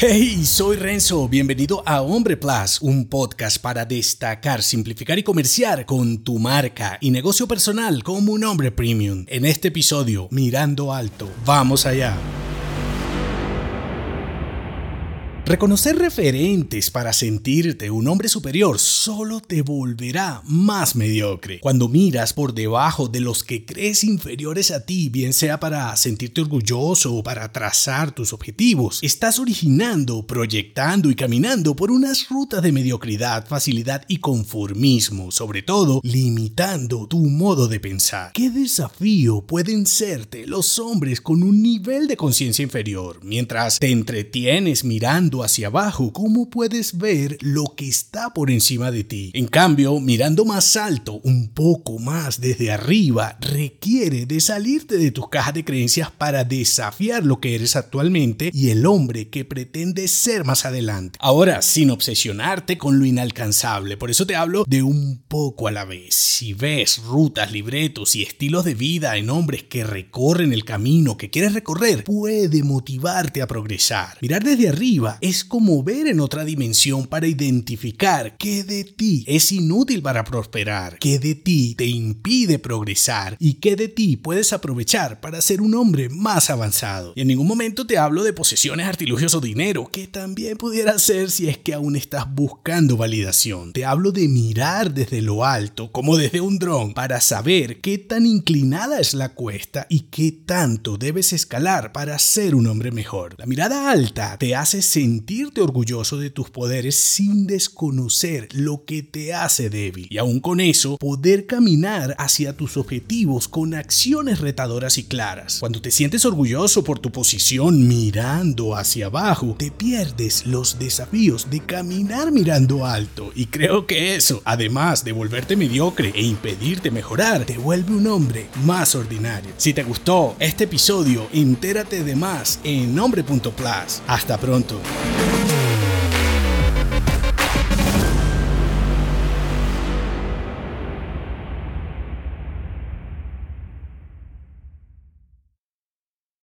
Hey, soy Renzo, bienvenido a Hombre Plus, un podcast para destacar, simplificar y comerciar con tu marca y negocio personal como un hombre premium. En este episodio, Mirando Alto, vamos allá. Reconocer referentes para sentirte un hombre superior solo te volverá más mediocre. Cuando miras por debajo de los que crees inferiores a ti, bien sea para sentirte orgulloso o para trazar tus objetivos, estás originando, proyectando y caminando por unas rutas de mediocridad, facilidad y conformismo, sobre todo limitando tu modo de pensar. ¿Qué desafío pueden serte los hombres con un nivel de conciencia inferior mientras te entretienes mirando hacia abajo, ¿cómo puedes ver lo que está por encima de ti? En cambio, mirando más alto, un poco más desde arriba, requiere de salirte de tus cajas de creencias para desafiar lo que eres actualmente y el hombre que pretendes ser más adelante. Ahora, sin obsesionarte con lo inalcanzable, por eso te hablo de un poco a la vez. Si ves rutas, libretos y estilos de vida en hombres que recorren el camino que quieres recorrer, puede motivarte a progresar. Mirar desde arriba es como ver en otra dimensión para identificar qué de ti es inútil para prosperar, qué de ti te impide progresar y qué de ti puedes aprovechar para ser un hombre más avanzado. Y en ningún momento te hablo de posesiones, artilugios o dinero, que también pudiera ser si es que aún estás buscando validación. Te hablo de mirar desde lo alto, como desde un dron, para saber qué tan inclinada es la cuesta y qué tanto debes escalar para ser un hombre mejor. La mirada alta te hace sentir sentirte orgulloso de tus poderes sin desconocer lo que te hace débil. Y aún con eso, poder caminar hacia tus objetivos con acciones retadoras y claras. Cuando te sientes orgulloso por tu posición mirando hacia abajo, te pierdes los desafíos de caminar mirando alto. Y creo que eso, además de volverte mediocre e impedirte mejorar, te vuelve un hombre más ordinario. Si te gustó este episodio, entérate de más en nombre.plus. Hasta pronto. Thank you.